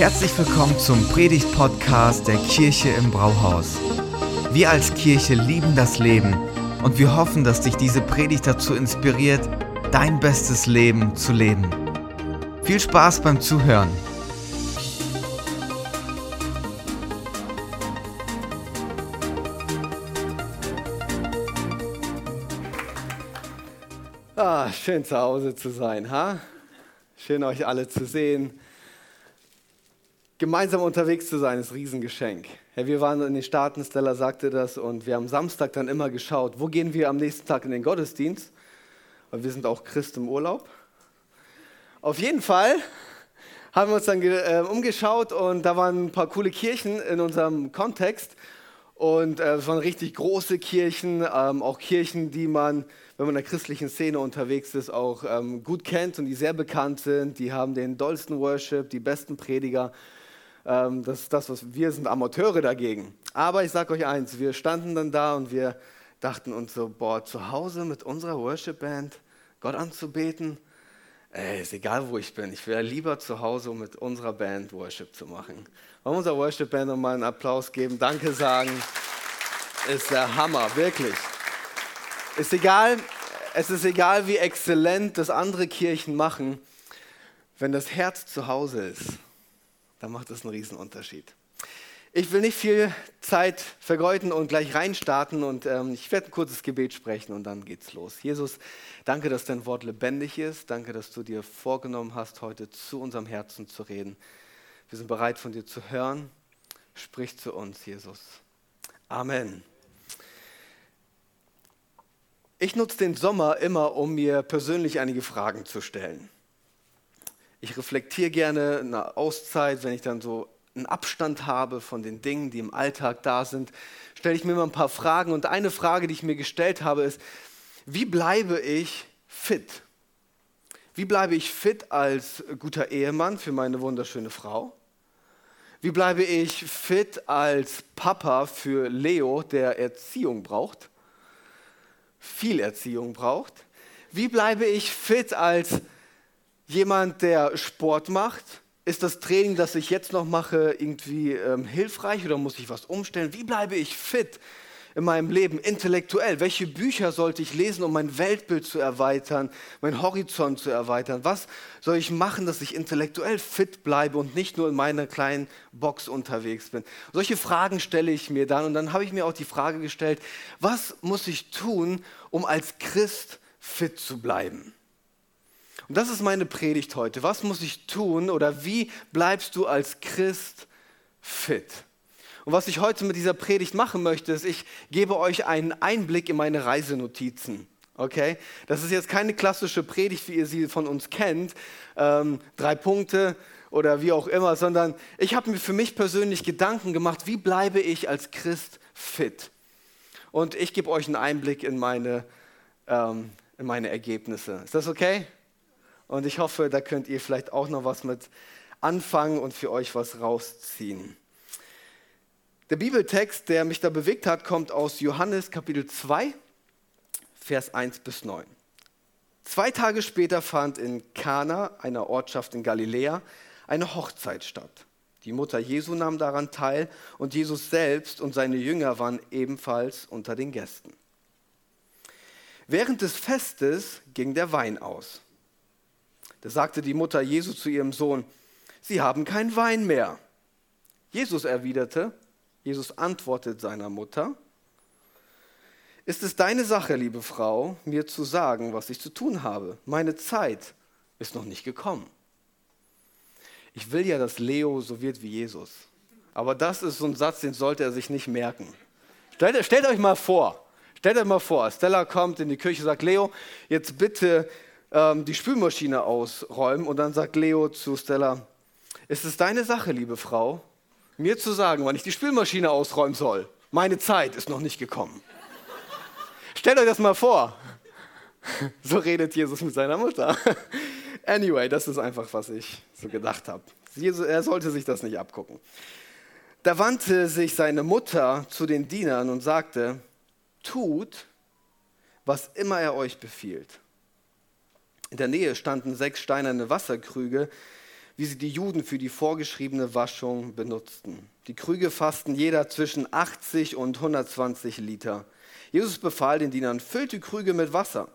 Herzlich willkommen zum Predigt-Podcast der Kirche im Brauhaus. Wir als Kirche lieben das Leben und wir hoffen, dass dich diese Predigt dazu inspiriert, dein bestes Leben zu leben. Viel Spaß beim Zuhören. Ah, schön zu Hause zu sein, ha? Schön euch alle zu sehen. Gemeinsam unterwegs zu sein ist ein Riesengeschenk. Ja, wir waren in den Staaten, Stella sagte das, und wir haben Samstag dann immer geschaut, wo gehen wir am nächsten Tag in den Gottesdienst? Weil wir sind auch Christ im Urlaub. Auf jeden Fall haben wir uns dann äh, umgeschaut und da waren ein paar coole Kirchen in unserem Kontext. Und äh, es waren richtig große Kirchen, ähm, auch Kirchen, die man, wenn man in der christlichen Szene unterwegs ist, auch ähm, gut kennt und die sehr bekannt sind. Die haben den dollsten Worship, die besten Prediger. Ähm, das ist das, was wir sind, Amateure dagegen. Aber ich sage euch eins, wir standen dann da und wir dachten uns so, boah, zu Hause mit unserer Worship-Band Gott anzubeten, ey, ist egal, wo ich bin. Ich wäre lieber zu Hause, um mit unserer Band Worship zu machen. Wollen wir unserer Worship-Band nochmal einen Applaus geben, Danke sagen. Ist der Hammer, wirklich. Ist egal, es ist egal, wie exzellent das andere Kirchen machen, wenn das Herz zu Hause ist, dann macht das einen Riesenunterschied. Ich will nicht viel Zeit vergeuden und gleich reinstarten und ähm, ich werde ein kurzes Gebet sprechen und dann geht's los. Jesus, danke, dass dein Wort lebendig ist. Danke, dass du dir vorgenommen hast, heute zu unserem Herzen zu reden. Wir sind bereit, von dir zu hören. Sprich zu uns, Jesus. Amen. Ich nutze den Sommer immer, um mir persönlich einige Fragen zu stellen. Ich reflektiere gerne eine Auszeit, wenn ich dann so einen Abstand habe von den Dingen, die im Alltag da sind, stelle ich mir mal ein paar Fragen. Und eine Frage, die ich mir gestellt habe, ist, wie bleibe ich fit? Wie bleibe ich fit als guter Ehemann für meine wunderschöne Frau? Wie bleibe ich fit als Papa für Leo, der Erziehung braucht? Viel Erziehung braucht. Wie bleibe ich fit als jemand, der Sport macht? Ist das Training, das ich jetzt noch mache, irgendwie ähm, hilfreich oder muss ich was umstellen? Wie bleibe ich fit in meinem Leben intellektuell? Welche Bücher sollte ich lesen, um mein Weltbild zu erweitern, mein Horizont zu erweitern? Was soll ich machen, dass ich intellektuell fit bleibe und nicht nur in meiner kleinen Box unterwegs bin? Solche Fragen stelle ich mir dann und dann habe ich mir auch die Frage gestellt, was muss ich tun, um als Christ fit zu bleiben? Und das ist meine Predigt heute. Was muss ich tun oder wie bleibst du als Christ fit? Und was ich heute mit dieser Predigt machen möchte, ist, ich gebe euch einen Einblick in meine Reisenotizen. Okay? Das ist jetzt keine klassische Predigt, wie ihr sie von uns kennt, ähm, drei Punkte oder wie auch immer, sondern ich habe mir für mich persönlich Gedanken gemacht, wie bleibe ich als Christ fit? Und ich gebe euch einen Einblick in meine, ähm, in meine Ergebnisse. Ist das okay? Und ich hoffe, da könnt ihr vielleicht auch noch was mit anfangen und für euch was rausziehen. Der Bibeltext, der mich da bewegt hat, kommt aus Johannes Kapitel 2, Vers 1 bis 9. Zwei Tage später fand in Kana, einer Ortschaft in Galiläa, eine Hochzeit statt. Die Mutter Jesu nahm daran teil und Jesus selbst und seine Jünger waren ebenfalls unter den Gästen. Während des Festes ging der Wein aus. Da sagte die Mutter Jesu zu ihrem Sohn, Sie haben keinen Wein mehr. Jesus erwiderte, Jesus antwortet seiner Mutter, ist es deine Sache, liebe Frau, mir zu sagen, was ich zu tun habe? Meine Zeit ist noch nicht gekommen. Ich will ja, dass Leo so wird wie Jesus. Aber das ist so ein Satz, den sollte er sich nicht merken. Stellt, stellt euch mal vor, stellt euch mal vor, Stella kommt in die Küche und sagt, Leo, jetzt bitte ähm, die Spülmaschine ausräumen und dann sagt Leo zu Stella, ist es deine Sache, liebe Frau, mir zu sagen, wann ich die Spülmaschine ausräumen soll? Meine Zeit ist noch nicht gekommen. Stellt euch das mal vor. So redet Jesus mit seiner Mutter. Anyway, das ist einfach, was ich so gedacht habe. Er sollte sich das nicht abgucken. Da wandte sich seine Mutter zu den Dienern und sagte, tut, was immer er euch befiehlt. In der Nähe standen sechs steinerne Wasserkrüge, wie sie die Juden für die vorgeschriebene Waschung benutzten. Die Krüge fassten jeder zwischen 80 und 120 Liter. Jesus befahl den Dienern, füllt die Krüge mit Wasser.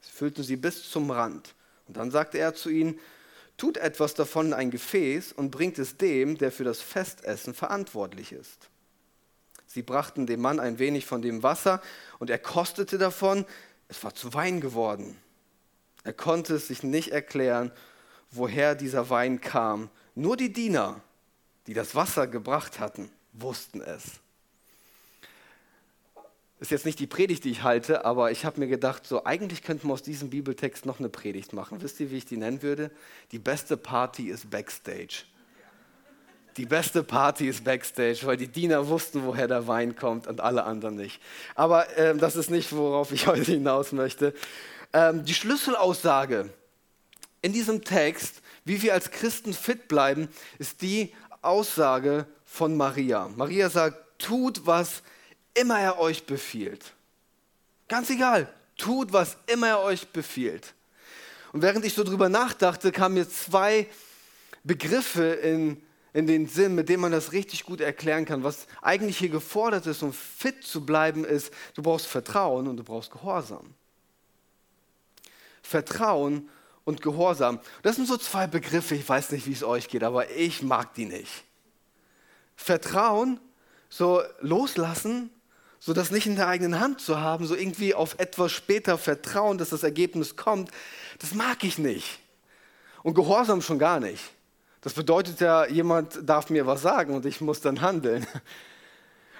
Sie füllten sie bis zum Rand. Und dann sagte er zu ihnen, tut etwas davon in ein Gefäß und bringt es dem, der für das Festessen verantwortlich ist. Sie brachten dem Mann ein wenig von dem Wasser und er kostete davon. Es war zu Wein geworden. Er konnte es sich nicht erklären, woher dieser Wein kam. Nur die Diener, die das Wasser gebracht hatten, wussten es. Ist jetzt nicht die Predigt, die ich halte, aber ich habe mir gedacht, so eigentlich könnten wir aus diesem Bibeltext noch eine Predigt machen. Wisst ihr, wie ich die nennen würde? Die beste Party ist Backstage. Die beste Party ist Backstage, weil die Diener wussten, woher der Wein kommt und alle anderen nicht. Aber äh, das ist nicht, worauf ich heute hinaus möchte. Ähm, die Schlüsselaussage in diesem Text, wie wir als Christen fit bleiben, ist die Aussage von Maria. Maria sagt, tut, was immer er euch befiehlt. Ganz egal, tut, was immer er euch befiehlt. Und während ich so drüber nachdachte, kamen mir zwei Begriffe in in den Sinn, mit dem man das richtig gut erklären kann. Was eigentlich hier gefordert ist, um fit zu bleiben, ist, du brauchst Vertrauen und du brauchst Gehorsam. Vertrauen und Gehorsam. Das sind so zwei Begriffe, ich weiß nicht, wie es euch geht, aber ich mag die nicht. Vertrauen, so loslassen, so das nicht in der eigenen Hand zu haben, so irgendwie auf etwas später vertrauen, dass das Ergebnis kommt, das mag ich nicht. Und Gehorsam schon gar nicht. Das bedeutet ja, jemand darf mir was sagen und ich muss dann handeln.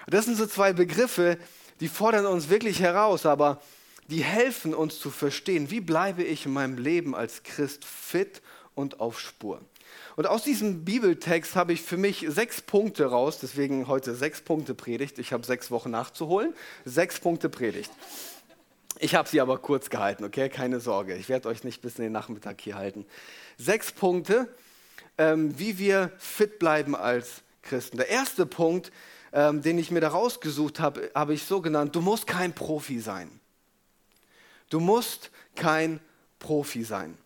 Das sind so zwei Begriffe, die fordern uns wirklich heraus, aber die helfen uns zu verstehen, wie bleibe ich in meinem Leben als Christ fit und auf Spur. Und aus diesem Bibeltext habe ich für mich sechs Punkte raus, deswegen heute sechs Punkte Predigt. Ich habe sechs Wochen nachzuholen. Sechs Punkte Predigt. Ich habe sie aber kurz gehalten, okay? Keine Sorge. Ich werde euch nicht bis in den Nachmittag hier halten. Sechs Punkte, ähm, wie wir fit bleiben als Christen. Der erste Punkt, ähm, den ich mir da rausgesucht habe, habe ich so genannt, du musst kein Profi sein. Du musst kein Profi sein.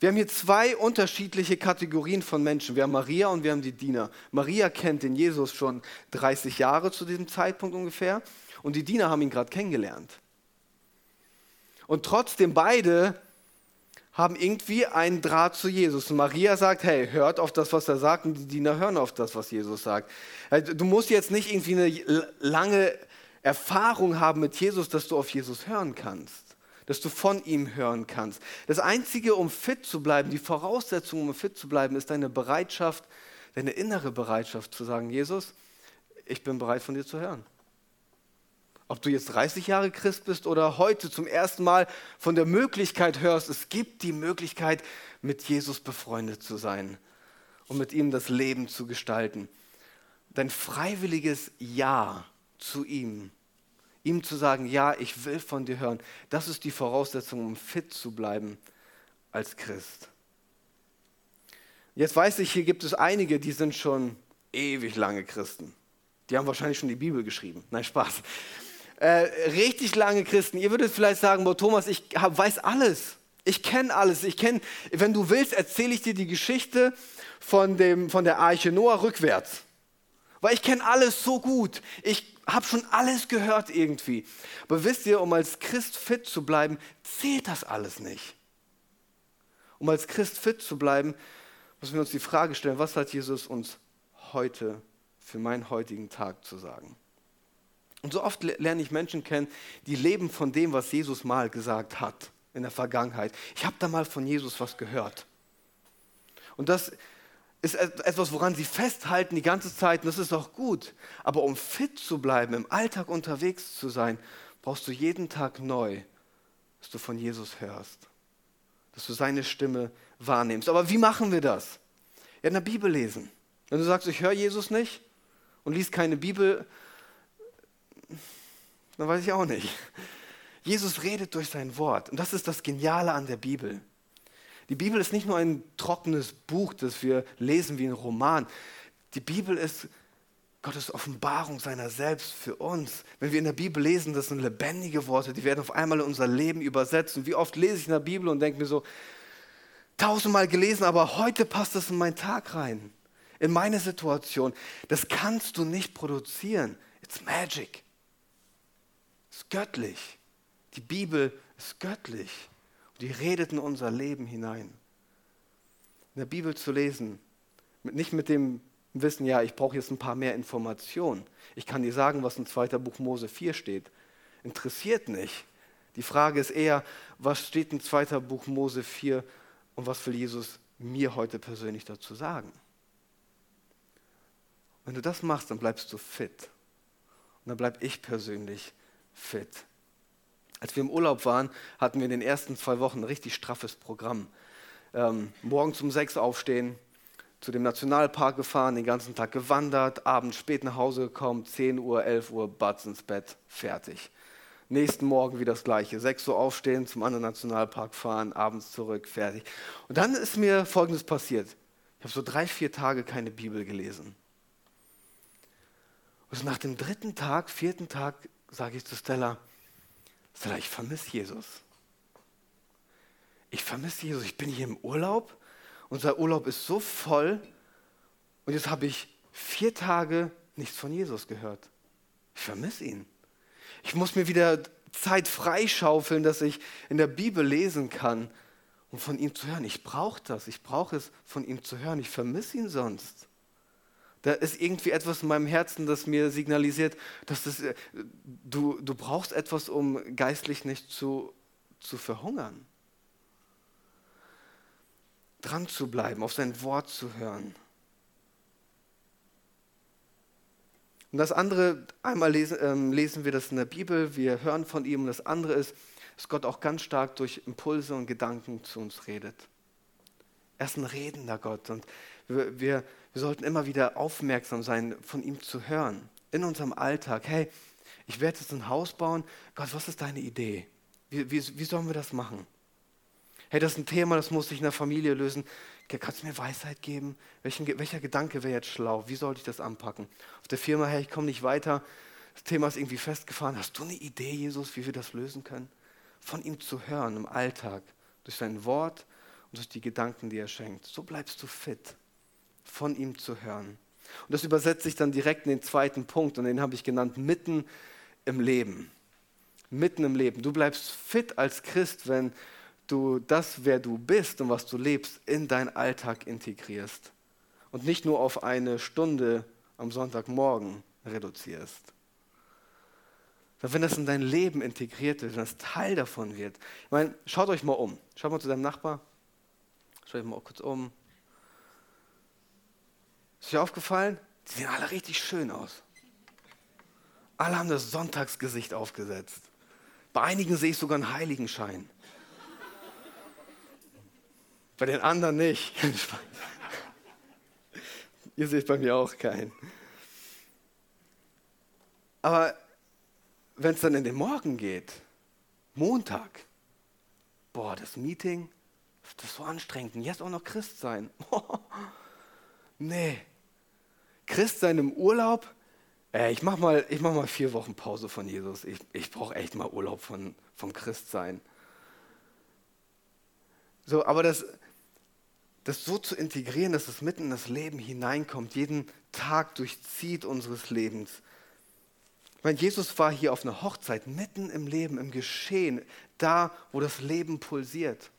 Wir haben hier zwei unterschiedliche Kategorien von Menschen. Wir haben Maria und wir haben die Diener. Maria kennt den Jesus schon 30 Jahre zu diesem Zeitpunkt ungefähr und die Diener haben ihn gerade kennengelernt. Und trotzdem beide haben irgendwie einen Draht zu Jesus. Und Maria sagt, hey, hört auf das, was er sagt, und die Diener hören auf das, was Jesus sagt. Du musst jetzt nicht irgendwie eine lange Erfahrung haben mit Jesus, dass du auf Jesus hören kannst, dass du von ihm hören kannst. Das Einzige, um fit zu bleiben, die Voraussetzung, um fit zu bleiben, ist deine Bereitschaft, deine innere Bereitschaft zu sagen, Jesus, ich bin bereit von dir zu hören. Ob du jetzt 30 Jahre Christ bist oder heute zum ersten Mal von der Möglichkeit hörst, es gibt die Möglichkeit, mit Jesus befreundet zu sein und mit ihm das Leben zu gestalten. Dein freiwilliges Ja zu ihm, ihm zu sagen, ja, ich will von dir hören, das ist die Voraussetzung, um fit zu bleiben als Christ. Jetzt weiß ich, hier gibt es einige, die sind schon ewig lange Christen. Die haben wahrscheinlich schon die Bibel geschrieben. Nein, Spaß äh, richtig lange Christen, ihr würdet vielleicht sagen, boah, Thomas, ich hab, weiß alles. Ich kenne alles. Ich kenne, wenn du willst, erzähle ich dir die Geschichte von, dem, von der Arche Noah rückwärts. Weil ich kenne alles so gut. Ich habe schon alles gehört irgendwie. Aber wisst ihr, um als Christ fit zu bleiben, zählt das alles nicht. Um als Christ fit zu bleiben, müssen wir uns die Frage stellen, was hat Jesus uns heute für meinen heutigen Tag zu sagen? Und so oft lerne ich Menschen kennen, die leben von dem, was Jesus mal gesagt hat in der Vergangenheit. Ich habe da mal von Jesus was gehört. Und das ist etwas, woran sie festhalten die ganze Zeit. Und das ist auch gut. Aber um fit zu bleiben, im Alltag unterwegs zu sein, brauchst du jeden Tag neu, dass du von Jesus hörst. Dass du seine Stimme wahrnimmst. Aber wie machen wir das? Ja, in der Bibel lesen. Wenn du sagst, ich höre Jesus nicht und liest keine Bibel, dann weiß ich auch nicht. Jesus redet durch sein Wort. Und das ist das Geniale an der Bibel. Die Bibel ist nicht nur ein trockenes Buch, das wir lesen wie ein Roman. Die Bibel ist Gottes Offenbarung seiner selbst für uns. Wenn wir in der Bibel lesen, das sind lebendige Worte, die werden auf einmal in unser Leben übersetzt. Und wie oft lese ich in der Bibel und denke mir so, tausendmal gelesen, aber heute passt das in meinen Tag rein, in meine Situation. Das kannst du nicht produzieren. It's magic. Es ist göttlich. Die Bibel ist göttlich. Die redet in unser Leben hinein. In der Bibel zu lesen, nicht mit dem Wissen, ja, ich brauche jetzt ein paar mehr Informationen. Ich kann dir sagen, was in 2. Buch Mose 4 steht. Interessiert nicht. Die Frage ist eher, was steht in 2. Buch Mose 4 und was will Jesus mir heute persönlich dazu sagen? Wenn du das machst, dann bleibst du fit. Und dann bleibe ich persönlich fit. Als wir im Urlaub waren, hatten wir in den ersten zwei Wochen ein richtig straffes Programm. Ähm, morgens um sechs aufstehen, zu dem Nationalpark gefahren, den ganzen Tag gewandert, abends spät nach Hause gekommen, 10 Uhr, 11 Uhr, Batz ins Bett, fertig. Nächsten Morgen wieder das Gleiche. 6 Uhr aufstehen, zum anderen Nationalpark fahren, abends zurück, fertig. Und dann ist mir Folgendes passiert. Ich habe so drei, vier Tage keine Bibel gelesen. Und nach dem dritten Tag, vierten Tag, sage ich zu Stella, Stella, ich vermisse Jesus. Ich vermisse Jesus. Ich bin hier im Urlaub. Unser Urlaub ist so voll. Und jetzt habe ich vier Tage nichts von Jesus gehört. Ich vermisse ihn. Ich muss mir wieder Zeit freischaufeln, dass ich in der Bibel lesen kann, um von ihm zu hören. Ich brauche das. Ich brauche es, von ihm zu hören. Ich vermisse ihn sonst. Da ist irgendwie etwas in meinem Herzen, das mir signalisiert, dass das, äh, du, du brauchst etwas, um geistlich nicht zu, zu verhungern. Dran zu bleiben, auf sein Wort zu hören. Und das andere, einmal lesen, ähm, lesen wir das in der Bibel, wir hören von ihm. Und das andere ist, dass Gott auch ganz stark durch Impulse und Gedanken zu uns redet. Er ist ein redender Gott. Und wir, wir wir sollten immer wieder aufmerksam sein, von ihm zu hören. In unserem Alltag. Hey, ich werde jetzt ein Haus bauen. Gott, was ist deine Idee? Wie, wie, wie sollen wir das machen? Hey, das ist ein Thema, das muss sich in der Familie lösen. Kannst du mir Weisheit geben? Welchen, welcher Gedanke wäre jetzt schlau? Wie sollte ich das anpacken? Auf der Firma, hey, ich komme nicht weiter. Das Thema ist irgendwie festgefahren. Hast du eine Idee, Jesus, wie wir das lösen können? Von ihm zu hören im Alltag, durch sein Wort und durch die Gedanken, die er schenkt. So bleibst du fit von ihm zu hören. Und das übersetzt sich dann direkt in den zweiten Punkt und den habe ich genannt, mitten im Leben. Mitten im Leben. Du bleibst fit als Christ, wenn du das, wer du bist und was du lebst, in deinen Alltag integrierst. Und nicht nur auf eine Stunde am Sonntagmorgen reduzierst. Wenn das in dein Leben integriert wird, wenn das Teil davon wird. Ich meine, schaut euch mal um. Schaut mal zu deinem Nachbar. Schaut euch mal kurz um. Ist dir aufgefallen? Die sehen alle richtig schön aus. Alle haben das Sonntagsgesicht aufgesetzt. Bei einigen sehe ich sogar einen Heiligenschein. Bei den anderen nicht. Ihr seht bei mir auch keinen. Aber wenn es dann in den Morgen geht, Montag, boah, das Meeting, das ist so anstrengend. Und jetzt auch noch Christ sein. nee, Christ sein im Urlaub, äh, ich mache mal, mach mal vier Wochen Pause von Jesus. Ich, ich brauche echt mal Urlaub von, vom Christsein. So, aber das, das so zu integrieren, dass es mitten in das Leben hineinkommt, jeden Tag durchzieht unseres Lebens. Ich meine, Jesus war hier auf einer Hochzeit, mitten im Leben, im Geschehen, da, wo das Leben pulsiert.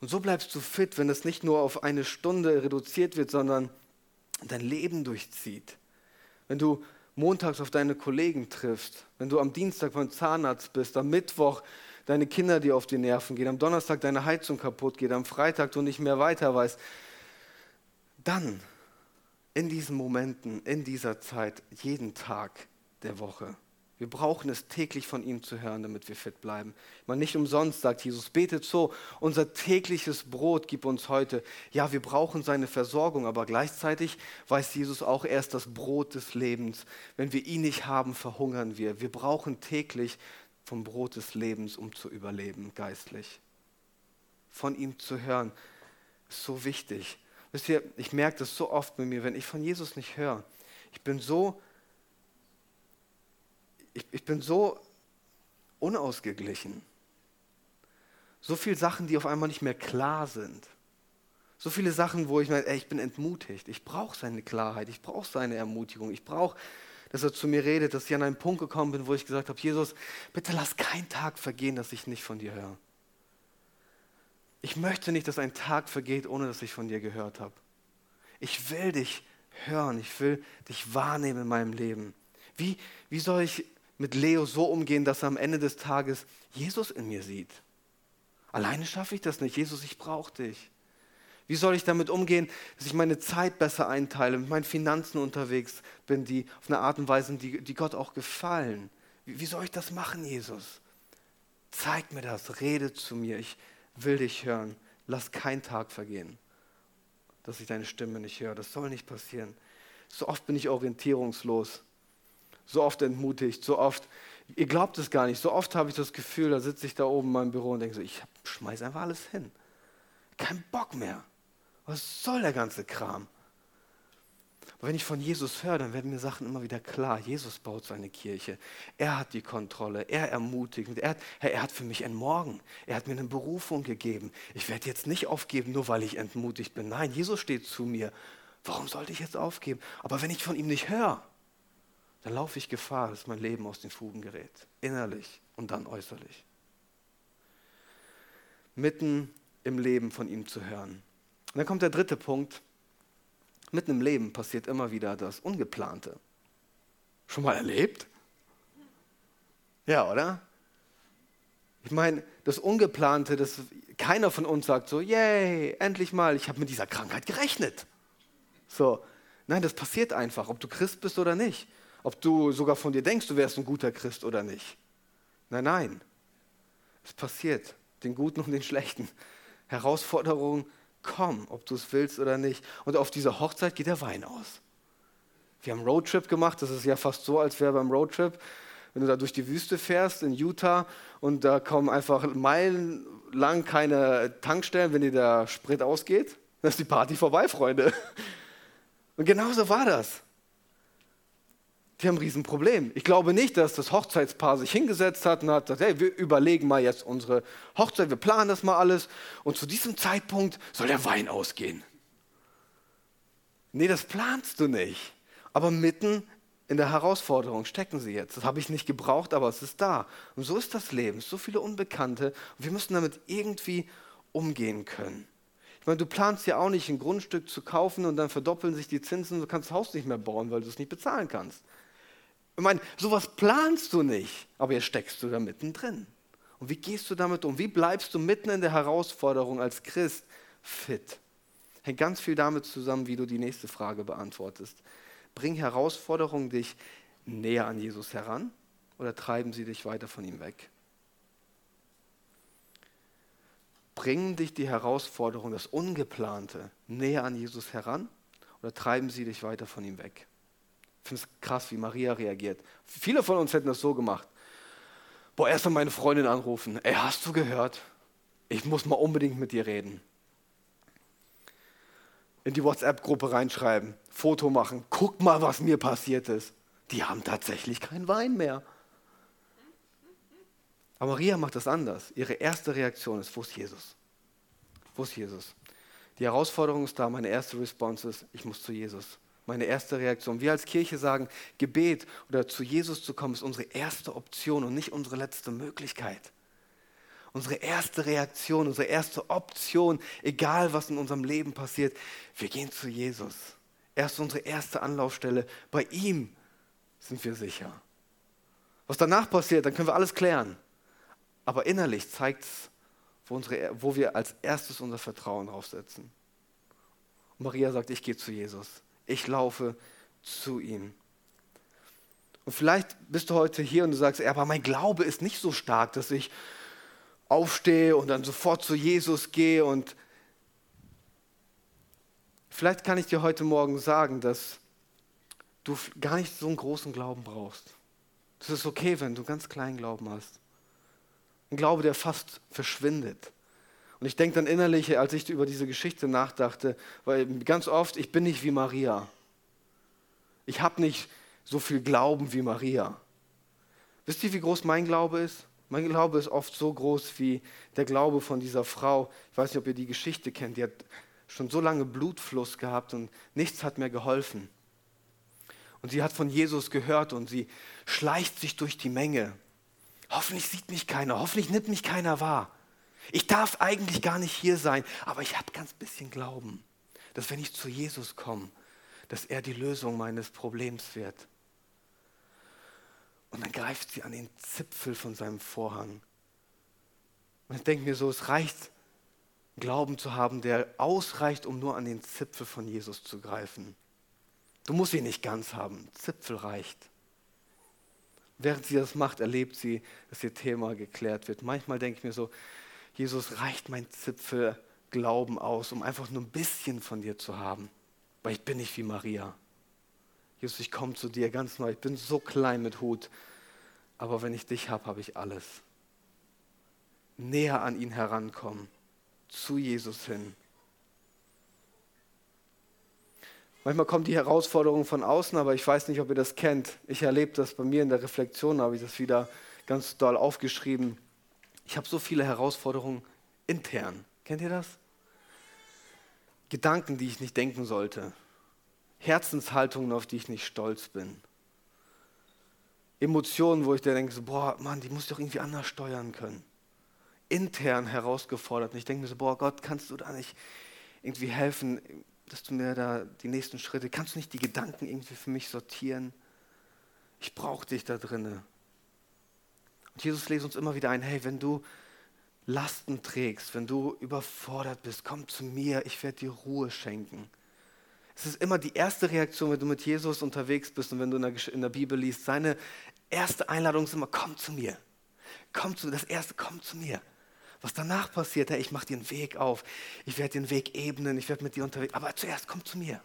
Und so bleibst du fit, wenn es nicht nur auf eine Stunde reduziert wird, sondern dein Leben durchzieht. Wenn du montags auf deine Kollegen triffst, wenn du am Dienstag beim Zahnarzt bist, am Mittwoch deine Kinder dir auf die Nerven gehen, am Donnerstag deine Heizung kaputt geht, am Freitag du nicht mehr weiter weißt, dann in diesen Momenten, in dieser Zeit, jeden Tag der Woche wir brauchen es täglich von ihm zu hören, damit wir fit bleiben. Man nicht umsonst sagt Jesus, betet so, unser tägliches Brot gib uns heute. Ja, wir brauchen seine Versorgung, aber gleichzeitig weiß Jesus auch, er ist das Brot des Lebens. Wenn wir ihn nicht haben, verhungern wir. Wir brauchen täglich vom Brot des Lebens, um zu überleben, geistlich. Von ihm zu hören, ist so wichtig. Wisst ihr, ich merke das so oft bei mir, wenn ich von Jesus nicht höre. Ich bin so ich, ich bin so unausgeglichen. So viele Sachen, die auf einmal nicht mehr klar sind. So viele Sachen, wo ich meine, ey, ich bin entmutigt. Ich brauche seine Klarheit, ich brauche seine Ermutigung. Ich brauche, dass er zu mir redet, dass ich an einen Punkt gekommen bin, wo ich gesagt habe, Jesus, bitte lass keinen Tag vergehen, dass ich nicht von dir höre. Ich möchte nicht, dass ein Tag vergeht, ohne dass ich von dir gehört habe. Ich will dich hören, ich will dich wahrnehmen in meinem Leben. Wie, wie soll ich mit Leo so umgehen, dass er am Ende des Tages Jesus in mir sieht? Alleine schaffe ich das nicht. Jesus, ich brauche dich. Wie soll ich damit umgehen, dass ich meine Zeit besser einteile, mit meinen Finanzen unterwegs bin, die auf eine Art und Weise, die, die Gott auch gefallen? Wie, wie soll ich das machen, Jesus? Zeig mir das, rede zu mir, ich will dich hören. Lass kein Tag vergehen, dass ich deine Stimme nicht höre. Das soll nicht passieren. So oft bin ich orientierungslos, so oft entmutigt, so oft, ihr glaubt es gar nicht, so oft habe ich das Gefühl, da sitze ich da oben in meinem Büro und denke so, ich schmeiß einfach alles hin. Kein Bock mehr. Was soll der ganze Kram? Aber wenn ich von Jesus höre, dann werden mir Sachen immer wieder klar. Jesus baut seine Kirche. Er hat die Kontrolle. Er ermutigt. Er hat, er hat für mich einen Morgen. Er hat mir eine Berufung gegeben. Ich werde jetzt nicht aufgeben, nur weil ich entmutigt bin. Nein, Jesus steht zu mir. Warum sollte ich jetzt aufgeben? Aber wenn ich von ihm nicht höre, dann laufe ich Gefahr, dass mein Leben aus den Fugen gerät. Innerlich und dann äußerlich. Mitten im Leben von ihm zu hören. Und dann kommt der dritte Punkt. Mitten im Leben passiert immer wieder das Ungeplante. Schon mal erlebt? Ja, oder? Ich meine, das Ungeplante, das keiner von uns sagt so, yay, endlich mal, ich habe mit dieser Krankheit gerechnet. So, nein, das passiert einfach, ob du Christ bist oder nicht. Ob du sogar von dir denkst, du wärst ein guter Christ oder nicht. Nein, nein. Es passiert, den Guten und den Schlechten. Herausforderungen komm, ob du es willst oder nicht. Und auf dieser Hochzeit geht der Wein aus. Wir haben einen Roadtrip gemacht, das ist ja fast so, als wäre beim Roadtrip, wenn du da durch die Wüste fährst in Utah und da kommen einfach meilenlang keine Tankstellen, wenn dir der Sprit ausgeht, dann ist die Party vorbei, Freunde. Und genauso war das die haben ein Riesenproblem. Ich glaube nicht, dass das Hochzeitspaar sich hingesetzt hat und hat gesagt, hey, wir überlegen mal jetzt unsere Hochzeit, wir planen das mal alles und zu diesem Zeitpunkt soll der Wein ausgehen. Nee, das planst du nicht. Aber mitten in der Herausforderung stecken sie jetzt. Das habe ich nicht gebraucht, aber es ist da. Und so ist das Leben. so viele Unbekannte und wir müssen damit irgendwie umgehen können. Ich meine, du planst ja auch nicht, ein Grundstück zu kaufen und dann verdoppeln sich die Zinsen und du kannst das Haus nicht mehr bauen, weil du es nicht bezahlen kannst. Ich meine, sowas planst du nicht, aber jetzt steckst du da mittendrin. Und wie gehst du damit um? Wie bleibst du mitten in der Herausforderung als Christ fit? Hängt ganz viel damit zusammen, wie du die nächste Frage beantwortest. Bringen Herausforderungen dich näher an Jesus heran oder treiben sie dich weiter von ihm weg? Bringen dich die Herausforderungen, das Ungeplante, näher an Jesus heran oder treiben sie dich weiter von ihm weg? Ich finde es krass, wie Maria reagiert. Viele von uns hätten das so gemacht. Boah, erst mal meine Freundin anrufen. Ey, hast du gehört? Ich muss mal unbedingt mit dir reden. In die WhatsApp-Gruppe reinschreiben, Foto machen. Guck mal, was mir passiert ist. Die haben tatsächlich keinen Wein mehr. Aber Maria macht das anders. Ihre erste Reaktion ist, wo ist Jesus? Wo ist Jesus? Die Herausforderung ist da, meine erste Response ist, ich muss zu Jesus meine erste Reaktion. Wir als Kirche sagen, Gebet oder zu Jesus zu kommen ist unsere erste Option und nicht unsere letzte Möglichkeit. Unsere erste Reaktion, unsere erste Option, egal was in unserem Leben passiert, wir gehen zu Jesus. Er ist unsere erste Anlaufstelle. Bei ihm sind wir sicher. Was danach passiert, dann können wir alles klären. Aber innerlich zeigt es, wo, wo wir als erstes unser Vertrauen draufsetzen. Maria sagt, ich gehe zu Jesus ich laufe zu ihm. Und vielleicht bist du heute hier und du sagst, aber mein Glaube ist nicht so stark, dass ich aufstehe und dann sofort zu Jesus gehe. Und vielleicht kann ich dir heute Morgen sagen, dass du gar nicht so einen großen Glauben brauchst. Es ist okay, wenn du ganz kleinen Glauben hast. Ein Glaube, der fast verschwindet. Und ich denke dann innerlich, als ich über diese Geschichte nachdachte, weil ganz oft, ich bin nicht wie Maria. Ich habe nicht so viel Glauben wie Maria. Wisst ihr, wie groß mein Glaube ist? Mein Glaube ist oft so groß wie der Glaube von dieser Frau. Ich weiß nicht, ob ihr die Geschichte kennt. Die hat schon so lange Blutfluss gehabt und nichts hat mehr geholfen. Und sie hat von Jesus gehört und sie schleicht sich durch die Menge. Hoffentlich sieht mich keiner, hoffentlich nimmt mich keiner wahr. Ich darf eigentlich gar nicht hier sein, aber ich habe ganz bisschen Glauben, dass wenn ich zu Jesus komme, dass er die Lösung meines Problems wird. Und dann greift sie an den Zipfel von seinem Vorhang. Und ich denke mir so, es reicht, Glauben zu haben, der ausreicht, um nur an den Zipfel von Jesus zu greifen. Du musst ihn nicht ganz haben, Zipfel reicht. Während sie das macht, erlebt sie, dass ihr Thema geklärt wird. Manchmal denke ich mir so, Jesus, reicht mein Zipfel Glauben aus, um einfach nur ein bisschen von dir zu haben, weil ich bin nicht wie Maria. Jesus, ich komme zu dir ganz neu. Ich bin so klein mit Hut. Aber wenn ich dich habe, habe ich alles. Näher an ihn herankommen, zu Jesus hin. Manchmal kommt die Herausforderung von außen, aber ich weiß nicht, ob ihr das kennt. Ich erlebe das bei mir in der Reflexion, habe ich das wieder ganz doll aufgeschrieben. Ich habe so viele Herausforderungen intern. Kennt ihr das? Gedanken, die ich nicht denken sollte. Herzenshaltungen, auf die ich nicht stolz bin. Emotionen, wo ich da denke, so, boah, Mann, die muss ich doch irgendwie anders steuern können. Intern herausgefordert. Und ich denke mir so, boah, Gott, kannst du da nicht irgendwie helfen, dass du mir da die nächsten Schritte, kannst du nicht die Gedanken irgendwie für mich sortieren? Ich brauche dich da drinne. Und Jesus lädt uns immer wieder ein, hey, wenn du Lasten trägst, wenn du überfordert bist, komm zu mir, ich werde dir Ruhe schenken. Es ist immer die erste Reaktion, wenn du mit Jesus unterwegs bist und wenn du in der, in der Bibel liest. Seine erste Einladung ist immer, komm zu mir. Komm zu mir. Das erste, komm zu mir. Was danach passiert, hey, ich mache dir einen Weg auf. Ich werde den Weg ebnen, ich werde mit dir unterwegs. Aber zuerst, komm zu mir.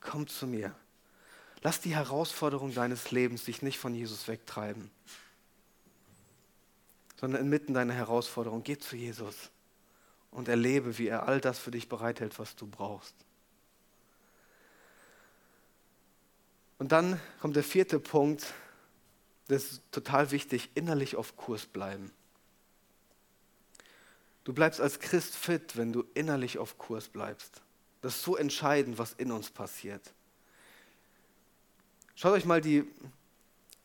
Komm zu mir. Lass die Herausforderung deines Lebens dich nicht von Jesus wegtreiben, sondern inmitten deiner Herausforderung, geh zu Jesus und erlebe, wie er all das für dich bereithält, was du brauchst. Und dann kommt der vierte Punkt, das ist total wichtig, innerlich auf Kurs bleiben. Du bleibst als Christ fit, wenn du innerlich auf Kurs bleibst. Das ist so entscheidend, was in uns passiert. Schaut euch mal die,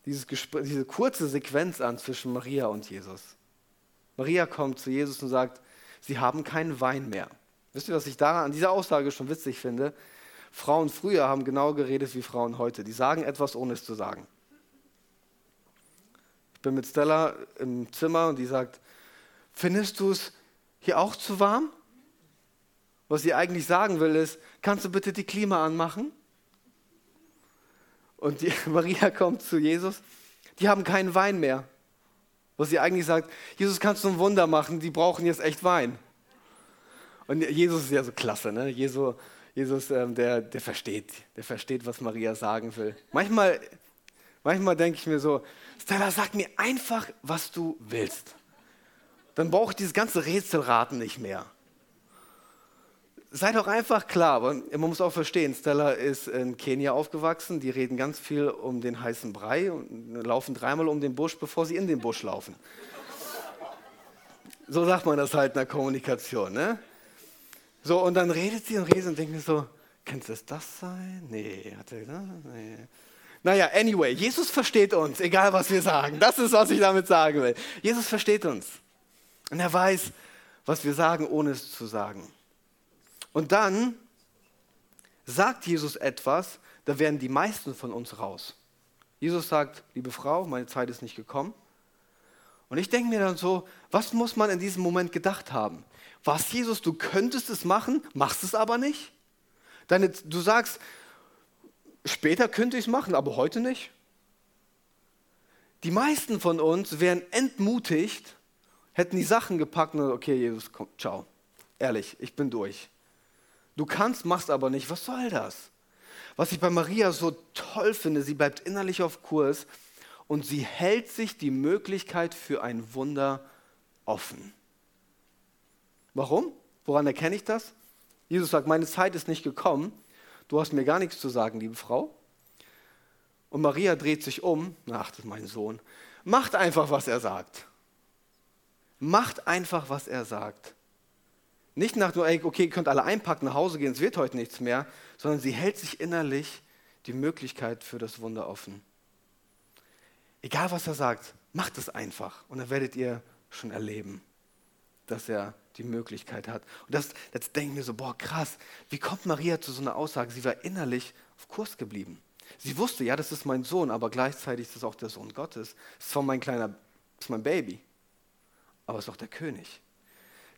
dieses diese kurze Sequenz an zwischen Maria und Jesus. Maria kommt zu Jesus und sagt, sie haben keinen Wein mehr. Wisst ihr, was ich daran an dieser Aussage schon witzig finde? Frauen früher haben genau geredet wie Frauen heute. Die sagen etwas, ohne es zu sagen. Ich bin mit Stella im Zimmer und die sagt, findest du es hier auch zu warm? Was sie eigentlich sagen will, ist, kannst du bitte die Klima anmachen? Und die, Maria kommt zu Jesus, die haben keinen Wein mehr. Was sie eigentlich sagt, Jesus, kannst du ein Wunder machen, die brauchen jetzt echt Wein. Und Jesus ist ja so klasse, ne? Jesus, Jesus, ähm, der, der versteht, der versteht, was Maria sagen will. Manchmal, manchmal denke ich mir so, Stella, sag mir einfach, was du willst. Dann brauche ich dieses ganze Rätselraten nicht mehr. Sei doch einfach klar, aber man muss auch verstehen, Stella ist in Kenia aufgewachsen, die reden ganz viel um den heißen Brei und laufen dreimal um den Busch, bevor sie in den Busch laufen. So sagt man das halt in der Kommunikation. Ne? So, und dann redet sie und redet und denkt mir so, könnte es das sein? Nee, hat er gesagt? Nee. Naja, anyway, Jesus versteht uns, egal was wir sagen. Das ist, was ich damit sagen will. Jesus versteht uns. Und er weiß, was wir sagen, ohne es zu sagen. Und dann sagt Jesus etwas, da werden die meisten von uns raus. Jesus sagt, liebe Frau, meine Zeit ist nicht gekommen. Und ich denke mir dann so, was muss man in diesem Moment gedacht haben? Was, Jesus, du könntest es machen, machst es aber nicht? Deine, du sagst, später könnte ich es machen, aber heute nicht. Die meisten von uns wären entmutigt, hätten die Sachen gepackt und okay, Jesus, komm, ciao. Ehrlich, ich bin durch. Du kannst, machst aber nicht. Was soll das? Was ich bei Maria so toll finde, sie bleibt innerlich auf Kurs und sie hält sich die Möglichkeit für ein Wunder offen. Warum? Woran erkenne ich das? Jesus sagt, meine Zeit ist nicht gekommen. Du hast mir gar nichts zu sagen, liebe Frau. Und Maria dreht sich um. Ach, das ist mein Sohn. Macht einfach, was er sagt. Macht einfach, was er sagt. Nicht nach nur, ey, okay, ihr könnt alle einpacken, nach Hause gehen, es wird heute nichts mehr, sondern sie hält sich innerlich die Möglichkeit für das Wunder offen. Egal was er sagt, macht es einfach und dann werdet ihr schon erleben, dass er die Möglichkeit hat. Und das, das denken wir so, boah, krass, wie kommt Maria zu so einer Aussage? Sie war innerlich auf Kurs geblieben. Sie wusste, ja, das ist mein Sohn, aber gleichzeitig ist es auch der Sohn Gottes. Das ist zwar mein kleiner, das ist mein Baby, aber es ist auch der König.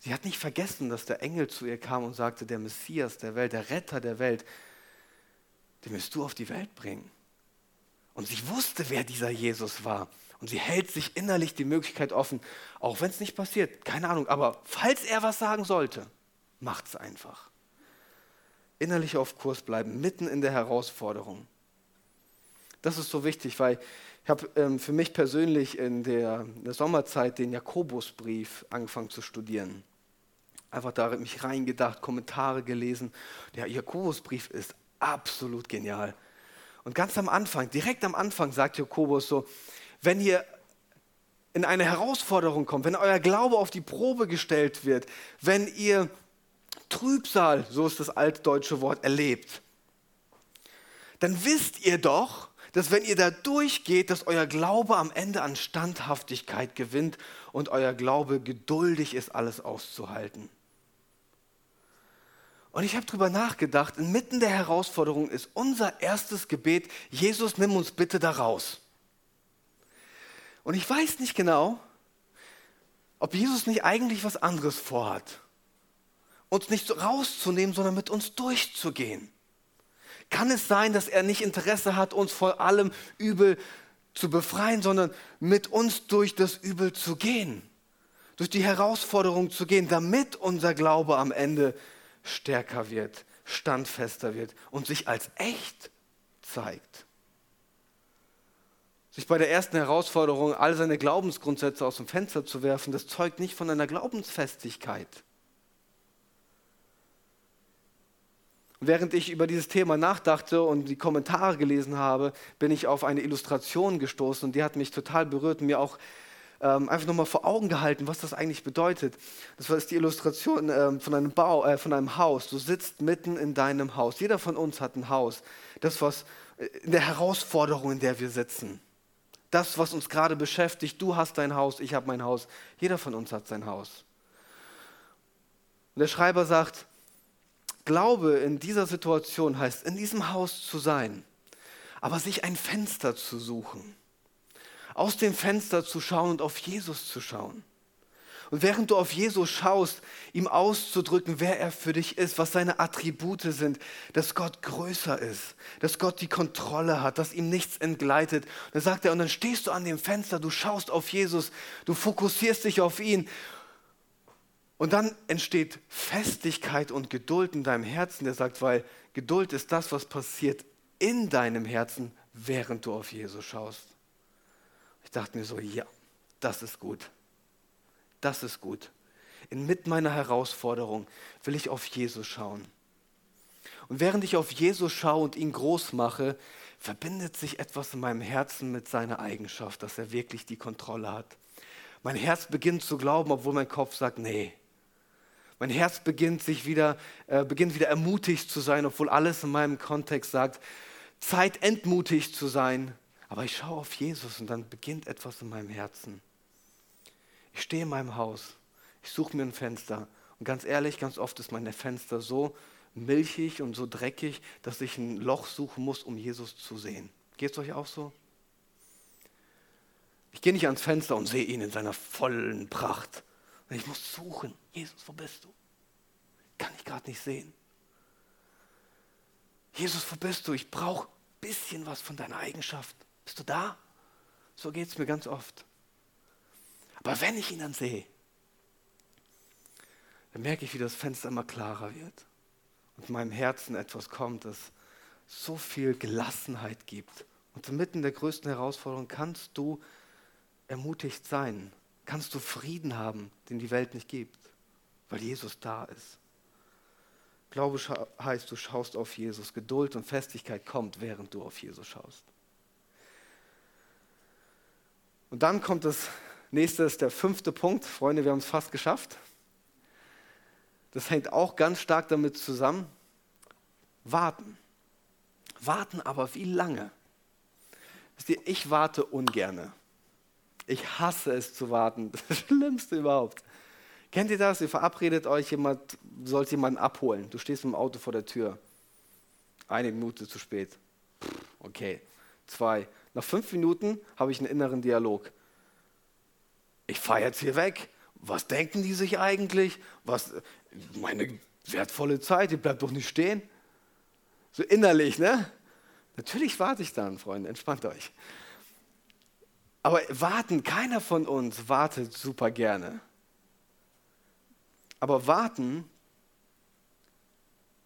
Sie hat nicht vergessen, dass der Engel zu ihr kam und sagte, der Messias der Welt, der Retter der Welt, den wirst du auf die Welt bringen. Und sie wusste, wer dieser Jesus war. Und sie hält sich innerlich die Möglichkeit offen, auch wenn es nicht passiert, keine Ahnung, aber falls er was sagen sollte, macht es einfach. Innerlich auf Kurs bleiben, mitten in der Herausforderung. Das ist so wichtig, weil ich habe ähm, für mich persönlich in der, in der Sommerzeit den Jakobusbrief angefangen zu studieren. Einfach da mich reingedacht, Kommentare gelesen. Der Jakobusbrief ist absolut genial. Und ganz am Anfang, direkt am Anfang sagt Jakobus so, wenn ihr in eine Herausforderung kommt, wenn euer Glaube auf die Probe gestellt wird, wenn ihr Trübsal, so ist das altdeutsche Wort, erlebt, dann wisst ihr doch, dass wenn ihr da durchgeht, dass euer Glaube am Ende an Standhaftigkeit gewinnt und euer Glaube geduldig ist, alles auszuhalten. Und ich habe darüber nachgedacht, inmitten der Herausforderung ist unser erstes Gebet, Jesus, nimm uns bitte da raus. Und ich weiß nicht genau, ob Jesus nicht eigentlich was anderes vorhat. Uns nicht rauszunehmen, sondern mit uns durchzugehen. Kann es sein, dass er nicht Interesse hat, uns vor allem Übel zu befreien, sondern mit uns durch das Übel zu gehen, durch die Herausforderung zu gehen, damit unser Glaube am Ende stärker wird, standfester wird und sich als echt zeigt sich bei der ersten Herausforderung all seine Glaubensgrundsätze aus dem Fenster zu werfen, das zeugt nicht von einer Glaubensfestigkeit. während ich über dieses Thema nachdachte und die Kommentare gelesen habe, bin ich auf eine Illustration gestoßen und die hat mich total berührt und mir auch ähm, einfach nochmal vor Augen gehalten, was das eigentlich bedeutet. Das war die Illustration ähm, von, einem Bau, äh, von einem Haus. Du sitzt mitten in deinem Haus. Jeder von uns hat ein Haus. Das, was äh, in der Herausforderung, in der wir sitzen das, was uns gerade beschäftigt. Du hast dein Haus, ich habe mein Haus. Jeder von uns hat sein Haus. Und der Schreiber sagt, Glaube in dieser Situation heißt, in diesem Haus zu sein, aber sich ein Fenster zu suchen, aus dem Fenster zu schauen und auf Jesus zu schauen. Und während du auf Jesus schaust, ihm auszudrücken, wer er für dich ist, was seine Attribute sind, dass Gott größer ist, dass Gott die Kontrolle hat, dass ihm nichts entgleitet. dann sagt er, und dann stehst du an dem Fenster, du schaust auf Jesus, du fokussierst dich auf ihn. Und dann entsteht Festigkeit und Geduld in deinem Herzen, der sagt, weil Geduld ist das, was passiert in deinem Herzen, während du auf Jesus schaust. Ich dachte mir so, ja, das ist gut das ist gut. Inmitten meiner Herausforderung will ich auf Jesus schauen. Und während ich auf Jesus schaue und ihn groß mache, verbindet sich etwas in meinem Herzen mit seiner Eigenschaft, dass er wirklich die Kontrolle hat. Mein Herz beginnt zu glauben, obwohl mein Kopf sagt, nee. Mein Herz beginnt sich wieder, äh, beginnt wieder ermutigt zu sein, obwohl alles in meinem Kontext sagt, Zeit entmutigt zu sein. Aber ich schaue auf Jesus und dann beginnt etwas in meinem Herzen. Ich stehe in meinem Haus, ich suche mir ein Fenster. Und ganz ehrlich, ganz oft ist mein Fenster so milchig und so dreckig, dass ich ein Loch suchen muss, um Jesus zu sehen. Geht es euch auch so? Ich gehe nicht ans Fenster und sehe ihn in seiner vollen Pracht. Ich muss suchen. Jesus, wo bist du? Kann ich gerade nicht sehen. Jesus, wo bist du? Ich brauche ein bisschen was von deiner Eigenschaft. Bist du da? So geht es mir ganz oft. Aber wenn ich ihn dann sehe, dann merke ich, wie das Fenster immer klarer wird und in meinem Herzen etwas kommt, das so viel Gelassenheit gibt. Und inmitten der größten Herausforderung kannst du ermutigt sein, kannst du Frieden haben, den die Welt nicht gibt, weil Jesus da ist. Glaube heißt, du schaust auf Jesus. Geduld und Festigkeit kommt, während du auf Jesus schaust. Und dann kommt das Nächster ist der fünfte Punkt. Freunde, wir haben es fast geschafft. Das hängt auch ganz stark damit zusammen. Warten. Warten aber wie lange? Ich warte ungerne. Ich hasse es zu warten. Das Schlimmste überhaupt. Kennt ihr das? Ihr verabredet euch, jemand sollt jemanden abholen. Du stehst im Auto vor der Tür. Eine Minute zu spät. Okay. Zwei. Nach fünf Minuten habe ich einen inneren Dialog. Ich fahre jetzt hier weg. Was denken die sich eigentlich? Was, meine wertvolle Zeit, die bleibt doch nicht stehen. So innerlich, ne? Natürlich warte ich dann, Freunde, entspannt euch. Aber warten, keiner von uns wartet super gerne. Aber warten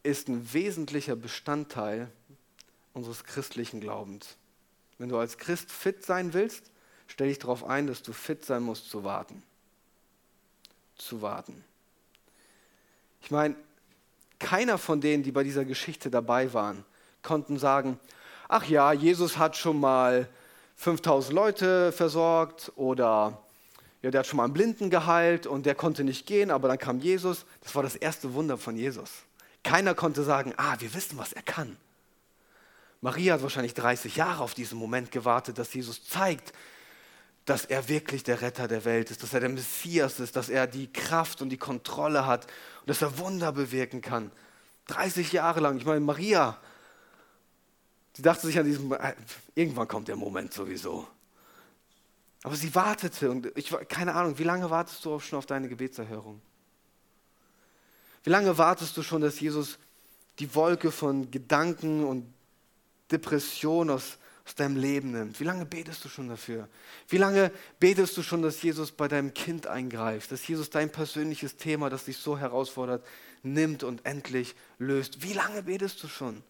ist ein wesentlicher Bestandteil unseres christlichen Glaubens. Wenn du als Christ fit sein willst, stell dich darauf ein, dass du fit sein musst zu warten. Zu warten. Ich meine, keiner von denen, die bei dieser Geschichte dabei waren, konnten sagen, ach ja, Jesus hat schon mal 5000 Leute versorgt oder ja, der hat schon mal einen Blinden geheilt und der konnte nicht gehen, aber dann kam Jesus. Das war das erste Wunder von Jesus. Keiner konnte sagen, ah, wir wissen, was er kann. Maria hat wahrscheinlich 30 Jahre auf diesen Moment gewartet, dass Jesus zeigt, dass er wirklich der Retter der Welt ist, dass er der Messias ist, dass er die Kraft und die Kontrolle hat und dass er Wunder bewirken kann. 30 Jahre lang. Ich meine, Maria, sie dachte sich an diesem, äh, irgendwann kommt der Moment sowieso. Aber sie wartete und ich keine Ahnung, wie lange wartest du schon auf deine Gebetserhörung? Wie lange wartest du schon, dass Jesus die Wolke von Gedanken und Depression aus aus deinem Leben nimmt. Wie lange betest du schon dafür? Wie lange betest du schon, dass Jesus bei deinem Kind eingreift, dass Jesus dein persönliches Thema, das dich so herausfordert, nimmt und endlich löst? Wie lange betest du schon?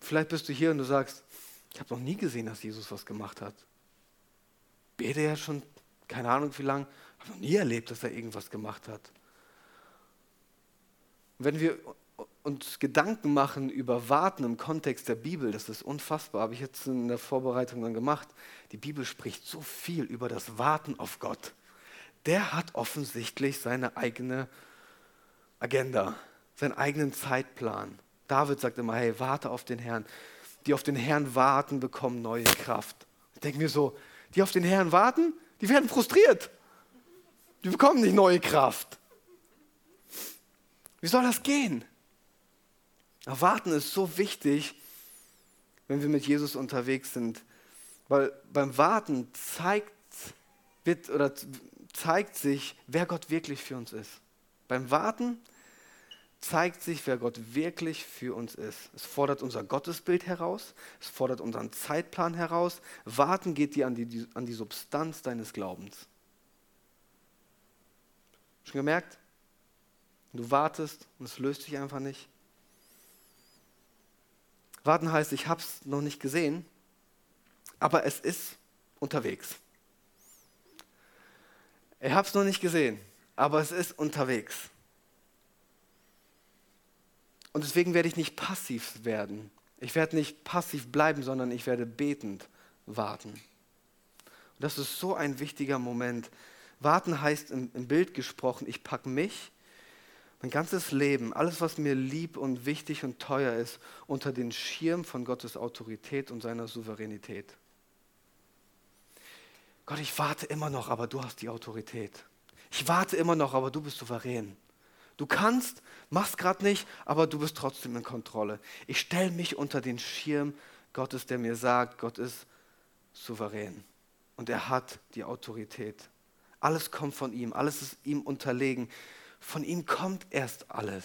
Vielleicht bist du hier und du sagst, ich habe noch nie gesehen, dass Jesus was gemacht hat. Bete ja schon, keine Ahnung wie lange, habe noch nie erlebt, dass er irgendwas gemacht hat. Wenn wir uns Gedanken machen über Warten im Kontext der Bibel, das ist unfassbar, habe ich jetzt in der Vorbereitung dann gemacht. Die Bibel spricht so viel über das Warten auf Gott. Der hat offensichtlich seine eigene Agenda, seinen eigenen Zeitplan. David sagt immer, hey, warte auf den Herrn. Die auf den Herrn warten, bekommen neue Kraft. Ich denke mir so, die auf den Herrn warten, die werden frustriert. Die bekommen nicht neue Kraft. Wie soll das gehen? Warten ist so wichtig, wenn wir mit Jesus unterwegs sind, weil beim Warten zeigt, wird, oder zeigt sich, wer Gott wirklich für uns ist. Beim Warten zeigt sich, wer Gott wirklich für uns ist. Es fordert unser Gottesbild heraus, es fordert unseren Zeitplan heraus. Warten geht dir an die, an die Substanz deines Glaubens. Schon gemerkt? Du wartest und es löst sich einfach nicht. Warten heißt, ich habe es noch nicht gesehen, aber es ist unterwegs. Ich habe es noch nicht gesehen, aber es ist unterwegs. Und deswegen werde ich nicht passiv werden. Ich werde nicht passiv bleiben, sondern ich werde betend warten. Und das ist so ein wichtiger Moment. Warten heißt im, im Bild gesprochen, ich packe mich mein ganzes Leben, alles, was mir lieb und wichtig und teuer ist, unter den Schirm von Gottes Autorität und seiner Souveränität. Gott, ich warte immer noch, aber du hast die Autorität. Ich warte immer noch, aber du bist souverän. Du kannst, machst gerade nicht, aber du bist trotzdem in Kontrolle. Ich stelle mich unter den Schirm Gottes, der mir sagt, Gott ist souverän und er hat die Autorität. Alles kommt von ihm, alles ist ihm unterlegen. Von ihm kommt erst alles.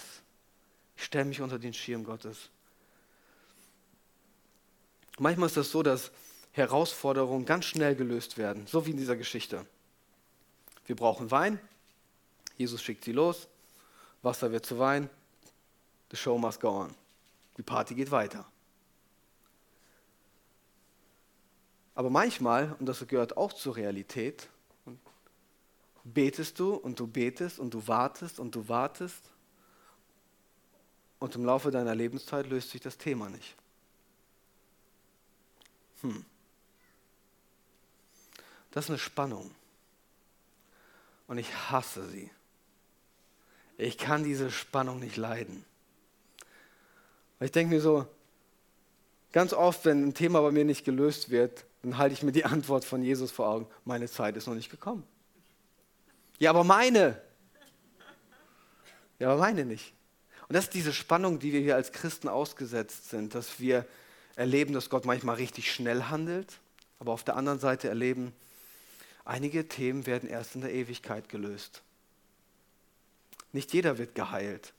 Ich stelle mich unter den Schirm Gottes. Manchmal ist das so, dass Herausforderungen ganz schnell gelöst werden, so wie in dieser Geschichte. Wir brauchen Wein, Jesus schickt sie los, Wasser wird zu Wein, the show must go on. Die Party geht weiter. Aber manchmal, und das gehört auch zur Realität, betest du und du betest und du wartest und du wartest und im Laufe deiner Lebenszeit löst sich das Thema nicht. Hm. Das ist eine Spannung. Und ich hasse sie. Ich kann diese Spannung nicht leiden. Ich denke mir so, ganz oft, wenn ein Thema bei mir nicht gelöst wird, dann halte ich mir die Antwort von Jesus vor Augen. Meine Zeit ist noch nicht gekommen. Ja, aber meine. Ja, aber meine nicht. Und das ist diese Spannung, die wir hier als Christen ausgesetzt sind, dass wir erleben, dass Gott manchmal richtig schnell handelt, aber auf der anderen Seite erleben, einige Themen werden erst in der Ewigkeit gelöst. Nicht jeder wird geheilt.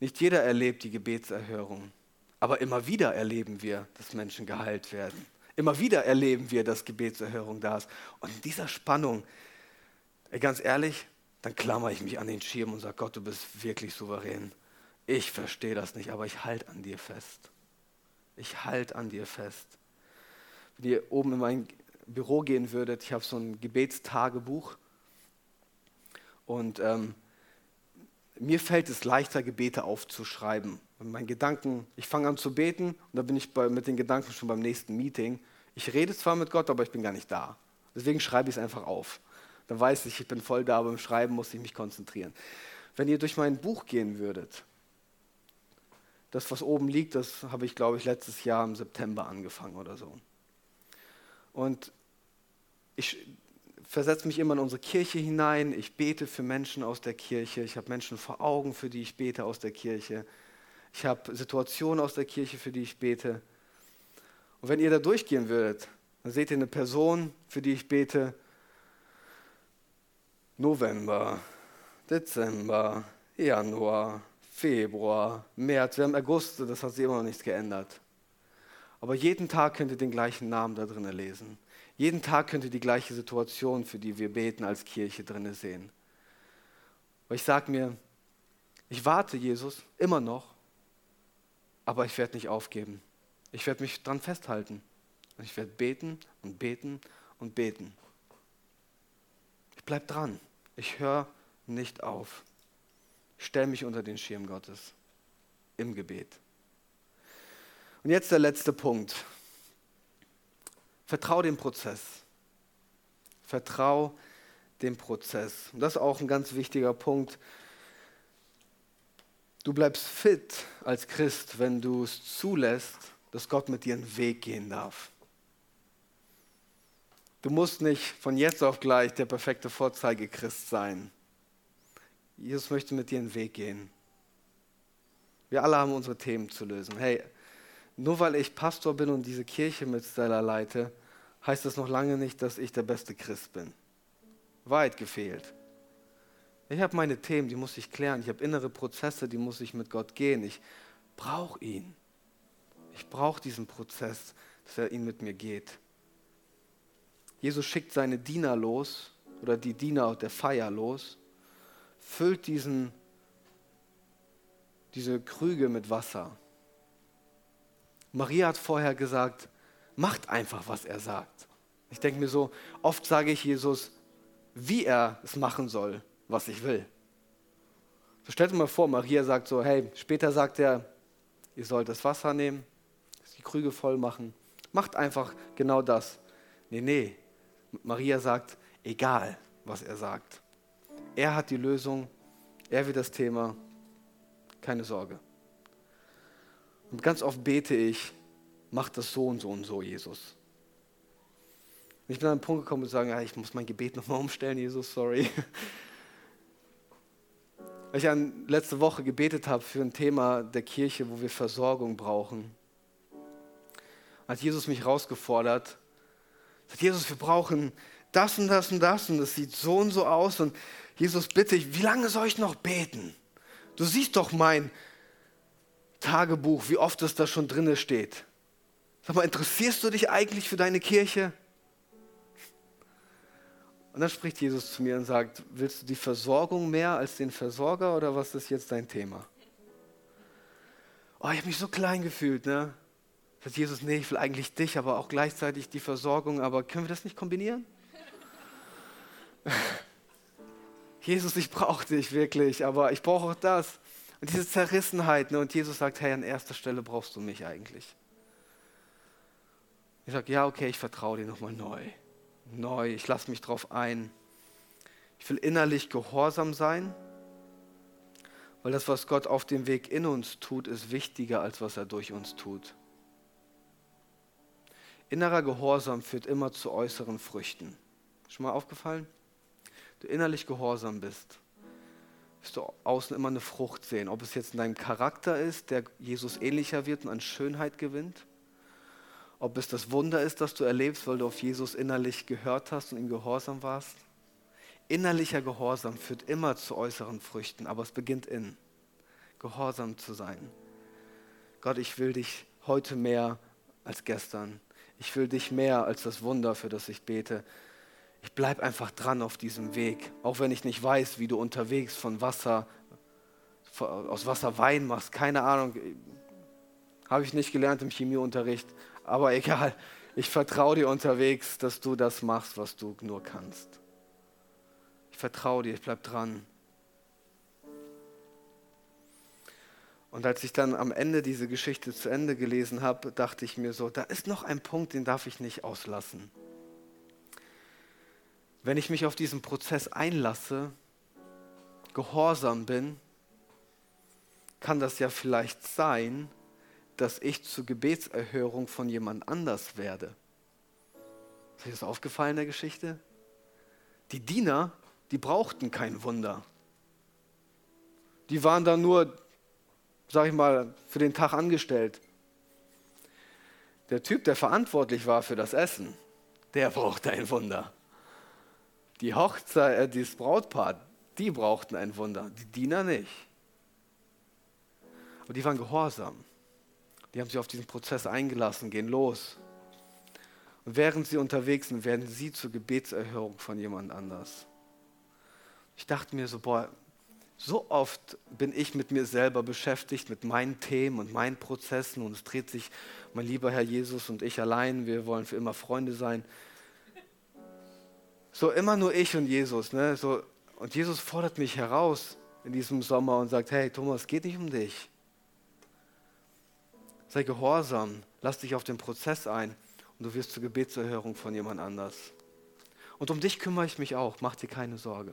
Nicht jeder erlebt die Gebetserhörung. Aber immer wieder erleben wir, dass Menschen geheilt werden. Immer wieder erleben wir, dass Gebetserhörung da ist. Und in dieser Spannung, ganz ehrlich, dann klammer ich mich an den Schirm und sage, Gott, du bist wirklich souverän. Ich verstehe das nicht, aber ich halte an dir fest. Ich halte an dir fest. Wenn ihr oben in mein Büro gehen würdet, ich habe so ein Gebetstagebuch und ähm, mir fällt es leichter, Gebete aufzuschreiben. Mein Gedanken, ich fange an zu beten und dann bin ich bei, mit den Gedanken schon beim nächsten Meeting. Ich rede zwar mit Gott, aber ich bin gar nicht da. Deswegen schreibe ich es einfach auf. Dann weiß ich, ich bin voll da, beim Schreiben muss ich mich konzentrieren. Wenn ihr durch mein Buch gehen würdet, das, was oben liegt, das habe ich, glaube ich, letztes Jahr im September angefangen oder so. Und ich versetze mich immer in unsere Kirche hinein. Ich bete für Menschen aus der Kirche. Ich habe Menschen vor Augen, für die ich bete aus der Kirche. Ich habe Situationen aus der Kirche, für die ich bete. Und wenn ihr da durchgehen würdet, dann seht ihr eine Person, für die ich bete. November, Dezember, Januar, Februar, März, wir haben August, das hat sich immer noch nichts geändert. Aber jeden Tag könnt ihr den gleichen Namen da drinnen lesen. Jeden Tag könnt ihr die gleiche Situation, für die wir beten als Kirche drinne sehen. Aber ich sage mir, ich warte, Jesus, immer noch, aber ich werde nicht aufgeben. Ich werde mich dran festhalten. Und ich werde beten und beten und beten. Ich bleibe dran. Ich höre nicht auf. Ich stelle mich unter den Schirm Gottes im Gebet. Und jetzt der letzte Punkt. Vertrau dem Prozess. Vertrau dem Prozess. Und das ist auch ein ganz wichtiger Punkt. Du bleibst fit als Christ, wenn du es zulässt, dass Gott mit dir einen Weg gehen darf. Du musst nicht von jetzt auf gleich der perfekte Vorzeigechrist sein. Jesus möchte mit dir einen Weg gehen. Wir alle haben unsere Themen zu lösen. Hey, nur weil ich Pastor bin und diese Kirche mit Stella leite, heißt das noch lange nicht, dass ich der beste Christ bin. Weit gefehlt. Ich habe meine Themen, die muss ich klären. Ich habe innere Prozesse, die muss ich mit Gott gehen. Ich brauche ihn. Ich brauche diesen Prozess, dass er ihn mit mir geht. Jesus schickt seine Diener los oder die Diener der Feier los, füllt diesen, diese Krüge mit Wasser. Maria hat vorher gesagt, macht einfach, was er sagt. Ich denke mir so, oft sage ich Jesus, wie er es machen soll, was ich will. So stellt euch mal vor, Maria sagt so, hey, später sagt er, ihr sollt das Wasser nehmen, die Krüge voll machen. Macht einfach genau das. Nee, nee. Maria sagt, egal, was er sagt. Er hat die Lösung, er wird das Thema, keine Sorge. Und ganz oft bete ich, mach das so und so und so, Jesus. Und ich bin an einen Punkt gekommen und sagen, ja, ich muss mein Gebet nochmal umstellen, Jesus, sorry. Weil ich letzte Woche gebetet habe für ein Thema der Kirche, wo wir Versorgung brauchen. Hat Jesus mich herausgefordert, sagt, Jesus, wir brauchen das und das und das und das sieht so und so aus und Jesus, bitte, wie lange soll ich noch beten? Du siehst doch mein Tagebuch, wie oft es da schon drinne steht. Sag mal, interessierst du dich eigentlich für deine Kirche? Und dann spricht Jesus zu mir und sagt, willst du die Versorgung mehr als den Versorger oder was ist jetzt dein Thema? Oh, ich habe mich so klein gefühlt, ne? Sagt Jesus, nee, ich will eigentlich dich, aber auch gleichzeitig die Versorgung, aber können wir das nicht kombinieren? Jesus, ich brauche dich wirklich, aber ich brauche auch das. Und diese Zerrissenheit, ne? und Jesus sagt, hey, an erster Stelle brauchst du mich eigentlich. Ich sage, ja, okay, ich vertraue dir nochmal neu. Neu, ich lasse mich drauf ein. Ich will innerlich gehorsam sein, weil das, was Gott auf dem Weg in uns tut, ist wichtiger, als was er durch uns tut. Innerer Gehorsam führt immer zu äußeren Früchten. Schon mal aufgefallen? Du innerlich gehorsam bist, wirst du außen immer eine Frucht sehen. Ob es jetzt in deinem Charakter ist, der Jesus ähnlicher wird und an Schönheit gewinnt, ob es das Wunder ist, das du erlebst, weil du auf Jesus innerlich gehört hast und ihm gehorsam warst. Innerlicher Gehorsam führt immer zu äußeren Früchten, aber es beginnt in Gehorsam zu sein. Gott, ich will dich heute mehr als gestern. Ich will dich mehr als das Wunder, für das ich bete. Ich bleibe einfach dran auf diesem Weg, auch wenn ich nicht weiß, wie du unterwegs von Wasser, aus Wasser Wein machst. Keine Ahnung, habe ich nicht gelernt im Chemieunterricht. Aber egal, ich vertraue dir unterwegs, dass du das machst, was du nur kannst. Ich vertraue dir, ich bleibe dran. Und als ich dann am Ende diese Geschichte zu Ende gelesen habe, dachte ich mir so, da ist noch ein Punkt, den darf ich nicht auslassen. Wenn ich mich auf diesen Prozess einlasse, gehorsam bin, kann das ja vielleicht sein, dass ich zur Gebetserhörung von jemand anders werde. Ist euch das aufgefallen in der Geschichte? Die Diener, die brauchten kein Wunder. Die waren da nur, sag ich mal, für den Tag angestellt. Der Typ, der verantwortlich war für das Essen, der brauchte ein Wunder. Die Hochzeit, äh, das Brautpaar, die brauchten ein Wunder, die Diener nicht. Aber die waren gehorsam. Die haben sich auf diesen Prozess eingelassen, gehen los. Und während sie unterwegs sind, werden sie zur Gebetserhörung von jemand anders. Ich dachte mir so, boah, so oft bin ich mit mir selber beschäftigt, mit meinen Themen und meinen Prozessen und es dreht sich, mein lieber Herr Jesus und ich allein, wir wollen für immer Freunde sein. So immer nur ich und Jesus. Ne? So, und Jesus fordert mich heraus in diesem Sommer und sagt, hey Thomas, geht nicht um dich. Sei gehorsam, lass dich auf den Prozess ein und du wirst zur Gebetserhörung von jemand anders. Und um dich kümmere ich mich auch, mach dir keine Sorge.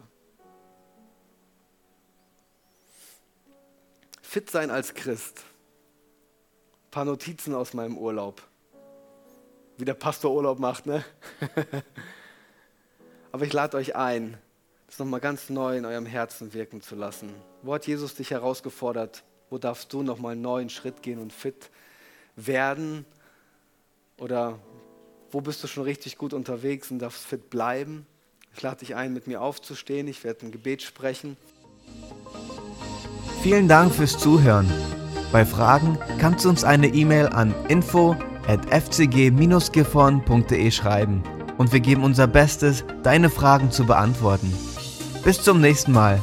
Fit sein als Christ. Ein paar Notizen aus meinem Urlaub. Wie der Pastor Urlaub macht, ne? Aber ich lade euch ein, das nochmal ganz neu in eurem Herzen wirken zu lassen. Wo hat Jesus dich herausgefordert? Wo darfst du nochmal einen neuen Schritt gehen und fit werden? Oder wo bist du schon richtig gut unterwegs und darfst fit bleiben? Ich lade dich ein, mit mir aufzustehen. Ich werde ein Gebet sprechen. Vielen Dank fürs Zuhören. Bei Fragen kannst du uns eine E-Mail an info at fcg-gifhorn.de schreiben und wir geben unser Bestes, deine Fragen zu beantworten. Bis zum nächsten Mal.